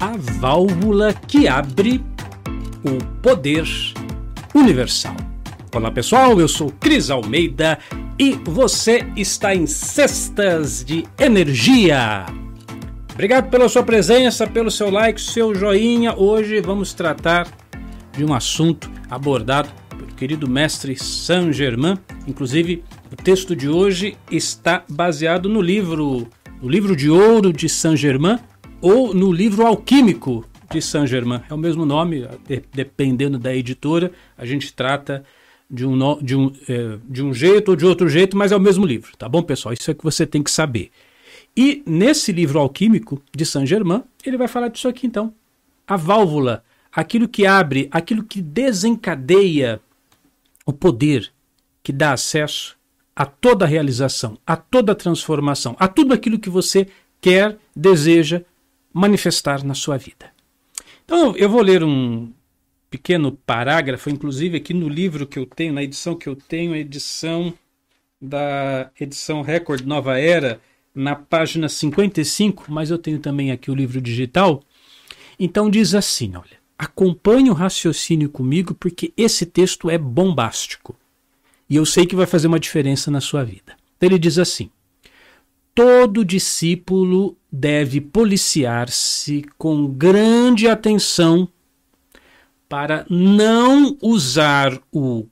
a válvula que abre o poder universal. Olá pessoal, eu sou Cris Almeida e você está em Cestas de Energia. Obrigado pela sua presença, pelo seu like, seu joinha. Hoje vamos tratar de um assunto abordado pelo querido mestre Saint Germain. Inclusive, o texto de hoje está baseado no livro, no livro de ouro de Saint Germain ou no livro alquímico de Saint Germain. É o mesmo nome, dependendo da editora, a gente trata de um, de, um, é, de um jeito ou de outro jeito, mas é o mesmo livro, tá bom, pessoal? Isso é que você tem que saber. E nesse livro alquímico de Saint Germain, ele vai falar disso aqui então. A válvula, aquilo que abre, aquilo que desencadeia o poder que dá acesso a toda a realização, a toda a transformação, a tudo aquilo que você quer, deseja manifestar na sua vida. Então, eu vou ler um pequeno parágrafo, inclusive aqui no livro que eu tenho, na edição que eu tenho, a edição da edição Record Nova Era, na página 55, mas eu tenho também aqui o livro digital. Então diz assim, olha, acompanhe o raciocínio comigo porque esse texto é bombástico. E eu sei que vai fazer uma diferença na sua vida. Então ele diz assim: todo discípulo deve policiar-se com grande atenção para não usar o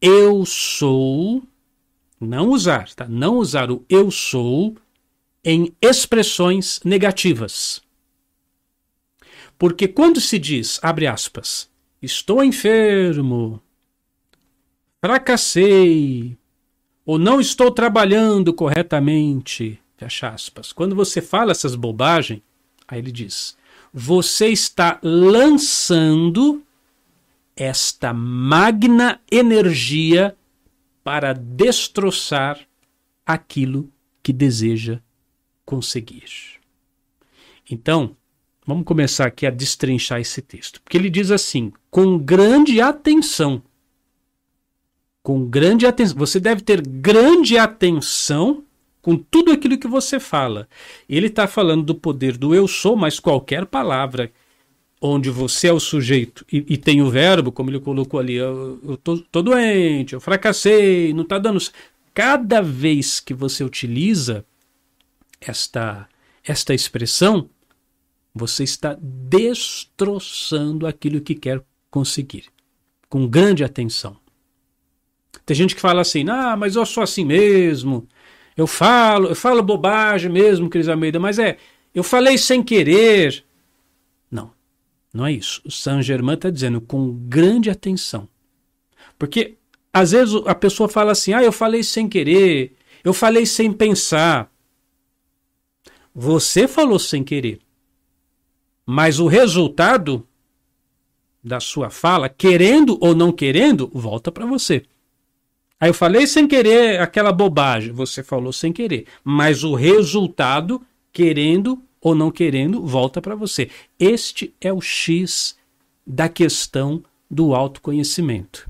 eu sou, não usar, tá? Não usar o eu sou em expressões negativas. Porque quando se diz, abre aspas, estou enfermo, fracassei, ou não estou trabalhando corretamente, fecha aspas. Quando você fala essas bobagens, aí ele diz, você está lançando esta magna energia para destroçar aquilo que deseja conseguir. Então, vamos começar aqui a destrinchar esse texto, porque ele diz assim: com grande atenção com grande atenção. Você deve ter grande atenção com tudo aquilo que você fala. Ele está falando do poder do eu sou, mas qualquer palavra onde você é o sujeito e, e tem o verbo, como ele colocou ali, eu, tô doente, eu fracassei, não está dando. Cada vez que você utiliza esta, esta expressão, você está destroçando aquilo que quer conseguir. Com grande atenção. Tem gente que fala assim, ah, mas eu sou assim mesmo. Eu falo, eu falo bobagem mesmo, Cris Almeida, mas é, eu falei sem querer. Não, não é isso. O Saint Germain está dizendo com grande atenção. Porque às vezes a pessoa fala assim, ah, eu falei sem querer, eu falei sem pensar. Você falou sem querer. Mas o resultado da sua fala, querendo ou não querendo, volta para você. Aí eu falei sem querer aquela bobagem, você falou sem querer, mas o resultado, querendo ou não querendo, volta para você. Este é o X da questão do autoconhecimento,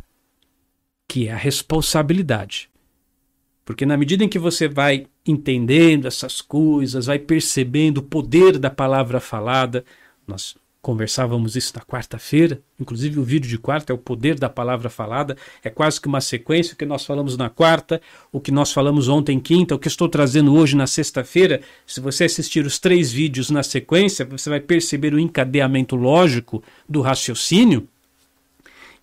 que é a responsabilidade. Porque na medida em que você vai entendendo essas coisas, vai percebendo o poder da palavra falada, nós Conversávamos isso na quarta-feira, inclusive o vídeo de quarta é o poder da palavra falada, é quase que uma sequência, o que nós falamos na quarta, o que nós falamos ontem quinta, o que estou trazendo hoje na sexta-feira. Se você assistir os três vídeos na sequência, você vai perceber o encadeamento lógico do raciocínio.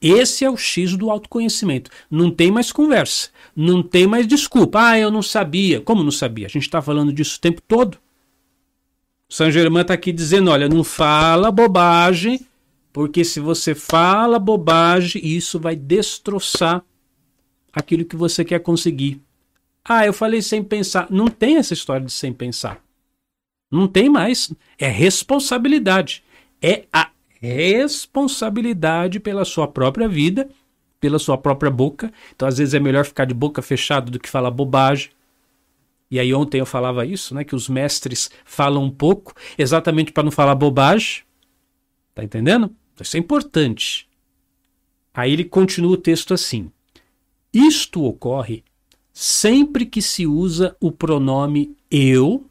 Esse é o X do autoconhecimento. Não tem mais conversa, não tem mais desculpa. Ah, eu não sabia. Como não sabia? A gente está falando disso o tempo todo. Saint Germain está aqui dizendo: olha, não fala bobagem, porque se você fala bobagem, isso vai destroçar aquilo que você quer conseguir. Ah, eu falei sem pensar. Não tem essa história de sem pensar. Não tem mais. É responsabilidade. É a responsabilidade pela sua própria vida, pela sua própria boca. Então, às vezes, é melhor ficar de boca fechada do que falar bobagem. E aí ontem eu falava isso, né, que os mestres falam um pouco, exatamente para não falar bobagem. Tá entendendo? Isso é importante. Aí ele continua o texto assim: Isto ocorre sempre que se usa o pronome eu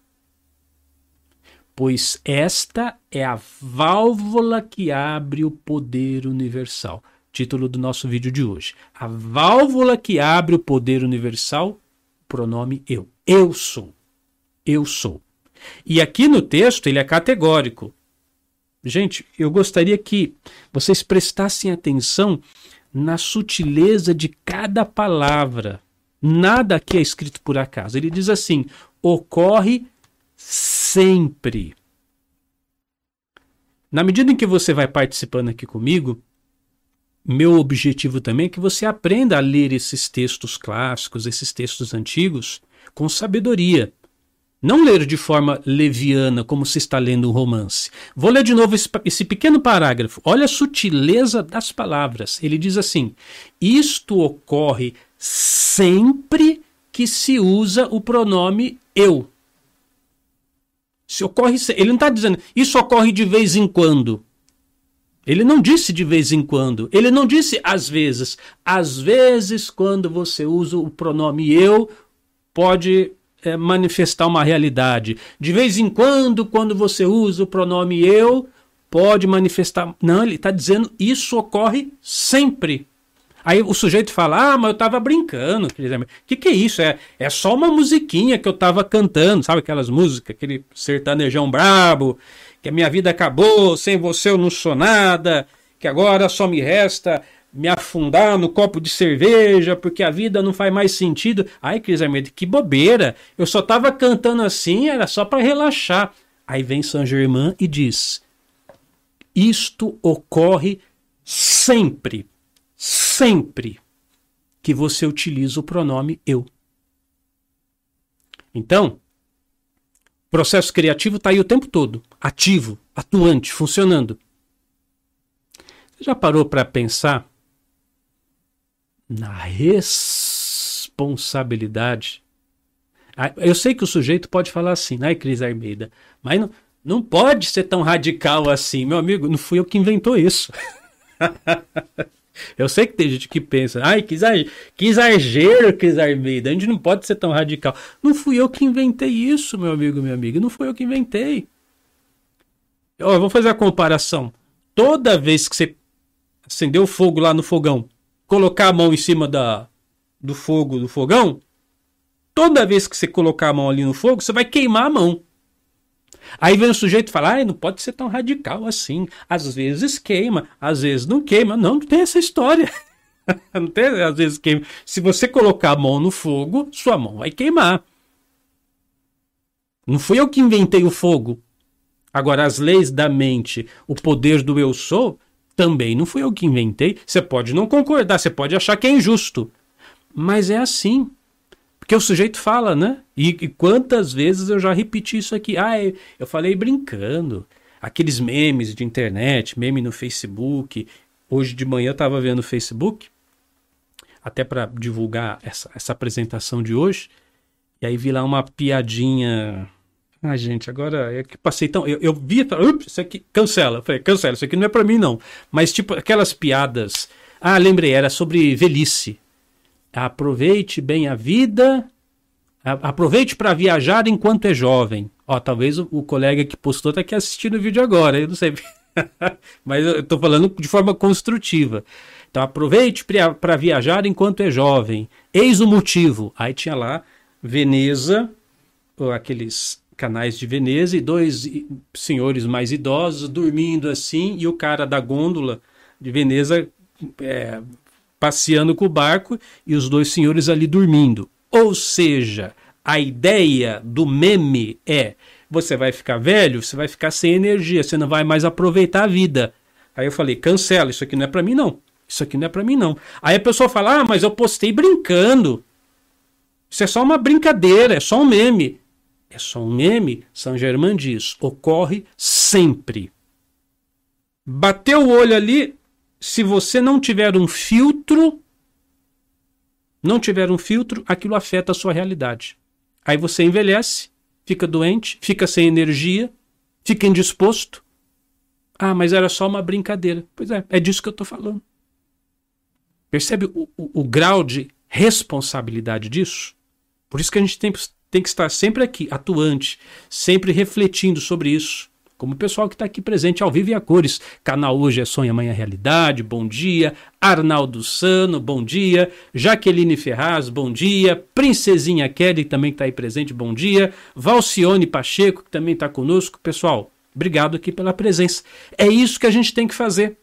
pois esta é a válvula que abre o poder universal. Título do nosso vídeo de hoje. A válvula que abre o poder universal, pronome eu. Eu sou. Eu sou. E aqui no texto ele é categórico. Gente, eu gostaria que vocês prestassem atenção na sutileza de cada palavra. Nada aqui é escrito por acaso. Ele diz assim: ocorre sempre. Na medida em que você vai participando aqui comigo, meu objetivo também é que você aprenda a ler esses textos clássicos, esses textos antigos, com sabedoria. Não ler de forma leviana, como se está lendo um romance. Vou ler de novo esse, esse, pequeno parágrafo. Olha a sutileza das palavras. Ele diz assim: Isto ocorre sempre que se usa o pronome eu. Se ocorre, ele não está dizendo isso ocorre de vez em quando. Ele não disse de vez em quando. Ele não disse às vezes. Às vezes, quando você usa o pronome eu, pode é, manifestar uma realidade. De vez em quando, quando você usa o pronome eu, pode manifestar. Não, ele está dizendo isso ocorre sempre. Aí o sujeito fala: Ah, mas eu tava brincando. O que, que é isso? É, é só uma musiquinha que eu tava cantando, sabe aquelas músicas, aquele sertanejão brabo, que a minha vida acabou, sem você eu não sou nada, que agora só me resta me afundar no copo de cerveja porque a vida não faz mais sentido. Ai, Cris Armeida, que bobeira! Eu só tava cantando assim, era só para relaxar. Aí vem Saint Germain e diz: Isto ocorre sempre sempre que você utiliza o pronome eu. Então, processo criativo está aí o tempo todo, ativo, atuante, funcionando. Você já parou para pensar na responsabilidade? Ah, eu sei que o sujeito pode falar assim, né, Cris Armeida? Mas não, não pode ser tão radical assim. Meu amigo, não fui eu que inventou isso. Eu sei que tem gente que pensa, ai, que exagero, que exagero, Cris a gente não pode ser tão radical. Não fui eu que inventei isso, meu amigo, minha amiga, não fui eu que inventei. Ó, vamos fazer a comparação. Toda vez que você acender o fogo lá no fogão, colocar a mão em cima da, do fogo do fogão, toda vez que você colocar a mão ali no fogo, você vai queimar a mão. Aí vem o sujeito e fala: ah, não pode ser tão radical assim. Às vezes queima, às vezes não queima. Não, não tem essa história. não tem, às vezes queima. Se você colocar a mão no fogo, sua mão vai queimar. Não fui eu que inventei o fogo. Agora, as leis da mente, o poder do eu sou, também não fui eu que inventei. Você pode não concordar, você pode achar que é injusto. Mas é assim. Porque o sujeito fala, né? E, e, quantas vezes eu já repeti isso aqui? Ah, eu falei brincando. Aqueles memes de internet, meme no Facebook. Hoje de manhã eu estava vendo o Facebook, até para divulgar essa, essa apresentação de hoje. E aí vi lá uma piadinha. Ah, gente, agora é que passei tão. Eu, eu vi ups, isso aqui. Cancela. falei, cancela, isso aqui não é para mim, não. Mas, tipo, aquelas piadas. Ah, lembrei, era sobre velhice. Aproveite bem a vida, aproveite para viajar enquanto é jovem. Ó, talvez o, o colega que postou está aqui assistindo o vídeo agora, eu não sei. Mas eu estou falando de forma construtiva. Então aproveite para viajar enquanto é jovem. Eis o motivo. Aí tinha lá Veneza, aqueles canais de Veneza, e dois senhores mais idosos dormindo assim, e o cara da gôndola de Veneza é, passeando com o barco e os dois senhores ali dormindo. Ou seja, a ideia do meme é: você vai ficar velho, você vai ficar sem energia, você não vai mais aproveitar a vida. Aí eu falei: cancela, isso aqui não é para mim não. Isso aqui não é para mim não. Aí a pessoa fala: "Ah, mas eu postei brincando". Isso é só uma brincadeira, é só um meme. É só um meme? São Germain diz: ocorre sempre. Bateu o olho ali, se você não tiver um filtro, não tiver um filtro, aquilo afeta a sua realidade. Aí você envelhece, fica doente, fica sem energia, fica indisposto. Ah, mas era só uma brincadeira. Pois é, é disso que eu estou falando. Percebe o, o, o grau de responsabilidade disso? Por isso que a gente tem, tem que estar sempre aqui, atuante, sempre refletindo sobre isso. Como o pessoal que está aqui presente ao vivo e a cores. Canal Hoje é Sonho, Amanhã é Realidade, bom dia. Arnaldo Sano, bom dia. Jaqueline Ferraz, bom dia. Princesinha Kelly, também está aí presente, bom dia. Valcione Pacheco, que também está conosco. Pessoal, obrigado aqui pela presença. É isso que a gente tem que fazer.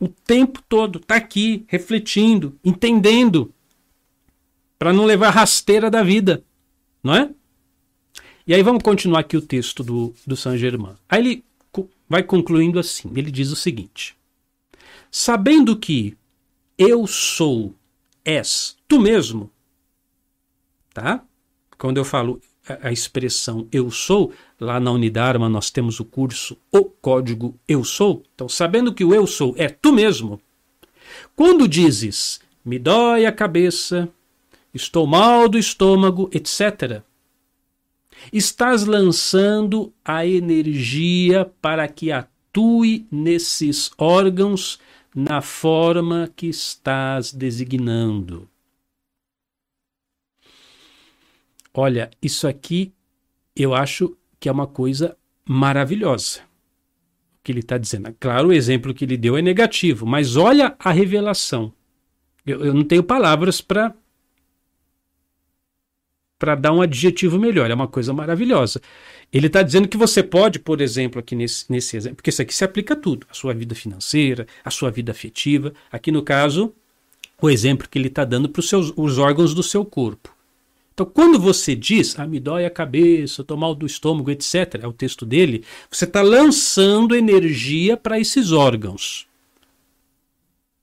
O tempo todo, tá aqui, refletindo, entendendo, para não levar rasteira da vida, não é? E aí vamos continuar aqui o texto do, do Saint Germain. Aí ele vai concluindo assim: ele diz o seguinte: Sabendo que eu sou, és tu mesmo, tá? Quando eu falo a, a expressão eu sou, lá na Unidarma nós temos o curso O Código Eu Sou. Então, sabendo que o eu sou é tu mesmo, quando dizes me dói a cabeça, estou mal do estômago, etc estás lançando a energia para que atue nesses órgãos na forma que estás designando. Olha, isso aqui eu acho que é uma coisa maravilhosa. O que ele está dizendo. Claro, o exemplo que ele deu é negativo, mas olha a revelação. Eu, eu não tenho palavras para para dar um adjetivo melhor. É uma coisa maravilhosa. Ele está dizendo que você pode, por exemplo, aqui nesse, nesse exemplo, porque isso aqui se aplica a tudo: a sua vida financeira, a sua vida afetiva. Aqui no caso, o exemplo que ele está dando para os órgãos do seu corpo. Então, quando você diz, ah, me dói a cabeça, estou mal do estômago, etc., é o texto dele, você está lançando energia para esses órgãos.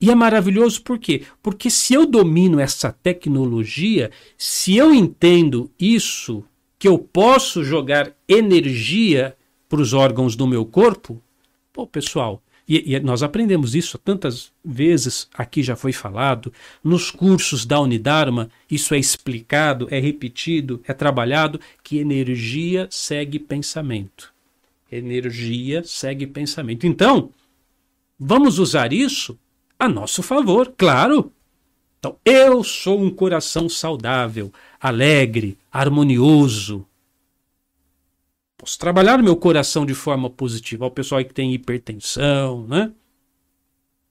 E é maravilhoso por quê? Porque se eu domino essa tecnologia, se eu entendo isso, que eu posso jogar energia para os órgãos do meu corpo, pô, pessoal, e, e, nós aprendemos isso tantas vezes, aqui já foi falado, nos cursos da Unidarma, isso é explicado, é repetido, é trabalhado, que energia segue pensamento. Energia segue pensamento. Então, vamos usar isso a nosso favor, claro. Então, eu sou um coração saudável, alegre, harmonioso. Posso trabalhar meu coração de forma positiva. O pessoal que tem hipertensão, né?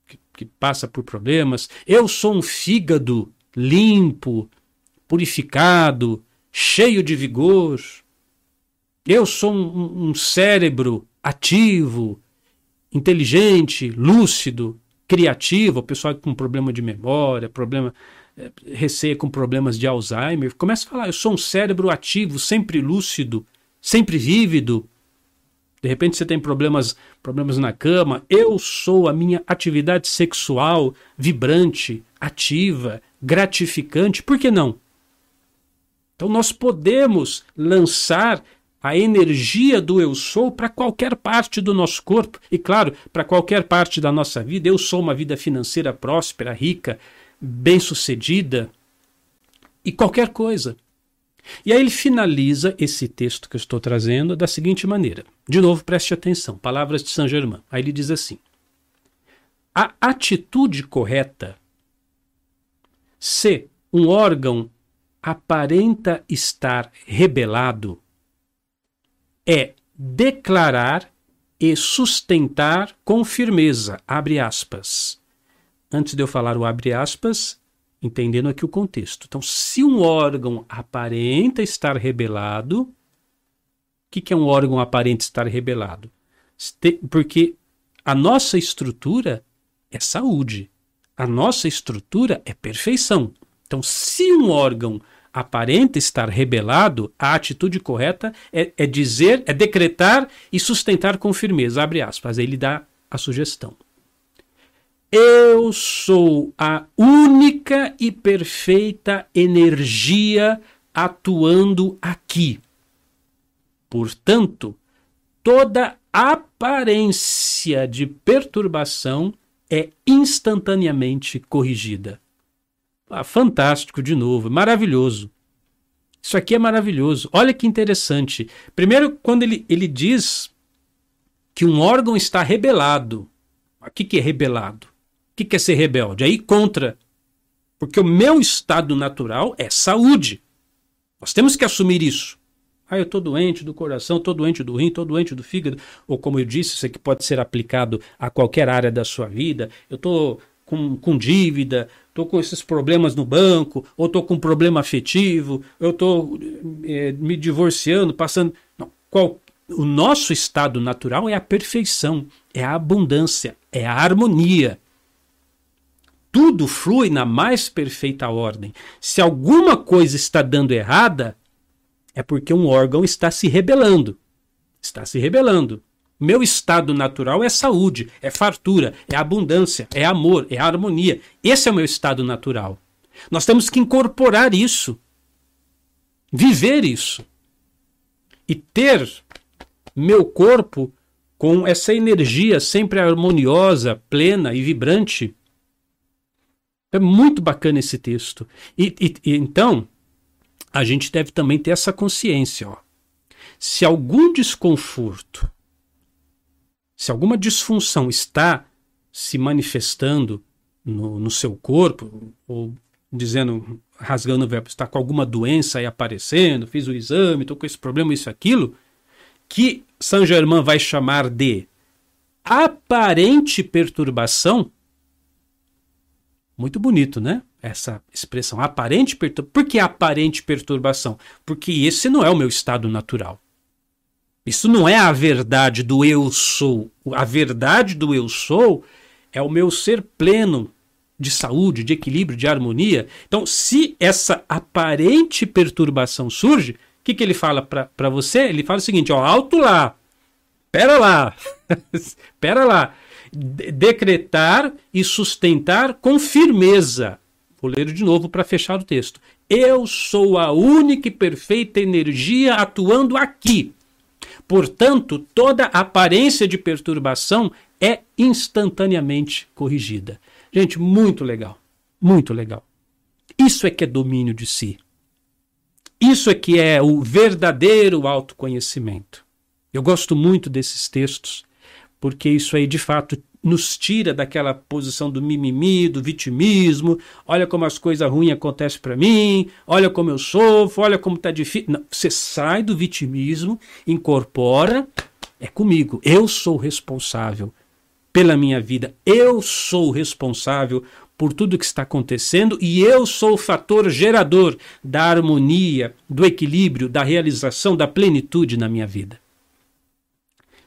Que, que passa por problemas. Eu sou um fígado limpo, purificado, cheio de vigor. Eu sou um, um cérebro ativo, inteligente, lúcido criativa, o pessoal com problema de memória, problema é, receia com problemas de Alzheimer, começa a falar: eu sou um cérebro ativo, sempre lúcido, sempre vívido. De repente você tem problemas, problemas na cama. Eu sou a minha atividade sexual vibrante, ativa, gratificante. Por que não? Então nós podemos lançar a energia do eu sou para qualquer parte do nosso corpo e, claro, para qualquer parte da nossa vida. Eu sou uma vida financeira próspera, rica, bem-sucedida e qualquer coisa. E aí ele finaliza esse texto que eu estou trazendo da seguinte maneira. De novo, preste atenção, palavras de Saint Germain. Aí ele diz assim: A atitude correta, se um órgão aparenta estar rebelado, é declarar e sustentar com firmeza, abre aspas. Antes de eu falar o abre aspas, entendendo aqui o contexto. Então, se um órgão aparenta estar rebelado, o que, que é um órgão aparente estar rebelado? Porque a nossa estrutura é saúde, a nossa estrutura é perfeição. Então, se um órgão aparenta estar rebelado, a atitude correta é, é dizer, é decretar e sustentar com firmeza. Abre aspas. Aí ele dá a sugestão. Eu sou a única e perfeita energia atuando aqui. Portanto, toda aparência de perturbação é instantaneamente corrigida. Ah, fantástico, de novo, maravilhoso. Isso aqui é maravilhoso. Olha que interessante. Primeiro, quando ele, ele diz que um órgão está rebelado. O que, que é rebelado? O que, que é ser rebelde? Aí contra. Porque o meu estado natural é saúde. Nós temos que assumir isso. Ah, eu estou doente do coração, estou doente do rim, estou doente do fígado. Ou como eu disse, isso aqui pode ser aplicado a qualquer área da sua vida. Eu estou com, com dívida, estou com esses problemas no banco, ou estou com um problema afetivo, eu estou é, me divorciando, passando. Não, qual, o nosso estado natural é a perfeição, é a abundância, é a harmonia. Tudo flui na mais perfeita ordem. Se alguma coisa está dando errada, é porque um órgão está se rebelando. Está se rebelando. Meu estado natural é saúde, é fartura, é abundância, é amor, é harmonia. Esse é o meu estado natural. Nós temos que incorporar isso, viver isso e ter meu corpo com essa energia sempre harmoniosa, plena e vibrante. É muito bacana esse texto. E, e, e então, a gente deve também ter essa consciência. Ó. Se algum desconforto se alguma disfunção está se manifestando no, no seu corpo, ou dizendo, rasgando o verbo, está com alguma doença aí aparecendo, fiz o exame, estou com esse problema, isso, aquilo, que Saint Germain vai chamar de aparente perturbação. Muito bonito, né? Essa expressão, aparente perturbação. Por que aparente perturbação? Porque esse não é o meu estado natural. Isso não é a verdade do eu sou. A verdade do eu sou é o meu ser pleno de saúde, de equilíbrio, de harmonia. Então, se essa aparente perturbação surge, o que, que ele fala para você? Ele fala o seguinte: ó, alto lá, pera lá, pera lá. decretar e sustentar com firmeza. Vou ler de novo para fechar o texto. Eu sou a única e perfeita energia atuando aqui. Portanto, toda aparência de perturbação é instantaneamente corrigida. Gente, muito legal. Muito legal. Isso é que é domínio de si. Isso é que é o verdadeiro autoconhecimento. Eu gosto muito desses textos, porque isso aí de fato nos tira daquela posição do mimimi, do vitimismo. Olha como as coisas ruins acontecem para mim, olha como eu sofro, olha como tá difícil. Não, você sai do vitimismo, incorpora, é comigo. Eu sou responsável pela minha vida. Eu sou responsável por tudo que está acontecendo e eu sou o fator gerador da harmonia, do equilíbrio, da realização, da plenitude na minha vida.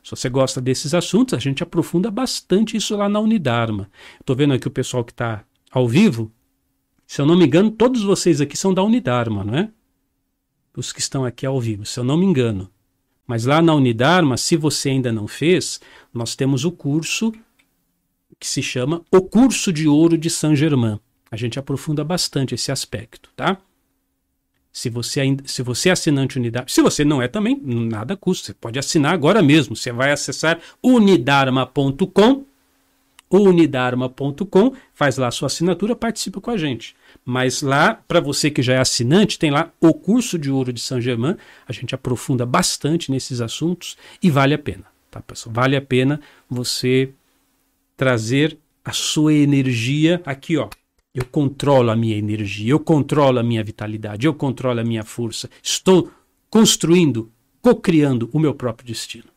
Se você gosta desses assuntos, a gente aprofunda bastante isso lá na Unidarma. Estou vendo aqui o pessoal que está ao vivo. Se eu não me engano, todos vocês aqui são da Unidarma, não é? Os que estão aqui ao vivo, se eu não me engano. Mas lá na Unidarma, se você ainda não fez, nós temos o curso que se chama O Curso de Ouro de Saint Germain. A gente aprofunda bastante esse aspecto, tá? Se você, ainda, se você é assinante unidade, se você não é também, nada custa. Você pode assinar agora mesmo. Você vai acessar unidarma.com, unidarma.com, faz lá a sua assinatura, participa com a gente. Mas lá, para você que já é assinante, tem lá o curso de ouro de Saint Germain. A gente aprofunda bastante nesses assuntos e vale a pena, tá, pessoal? Vale a pena você trazer a sua energia aqui, ó eu controlo a minha energia, eu controlo a minha vitalidade, eu controlo a minha força. Estou construindo, co-criando o meu próprio destino.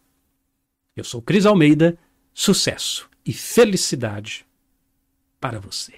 Eu sou Cris Almeida, sucesso e felicidade para você.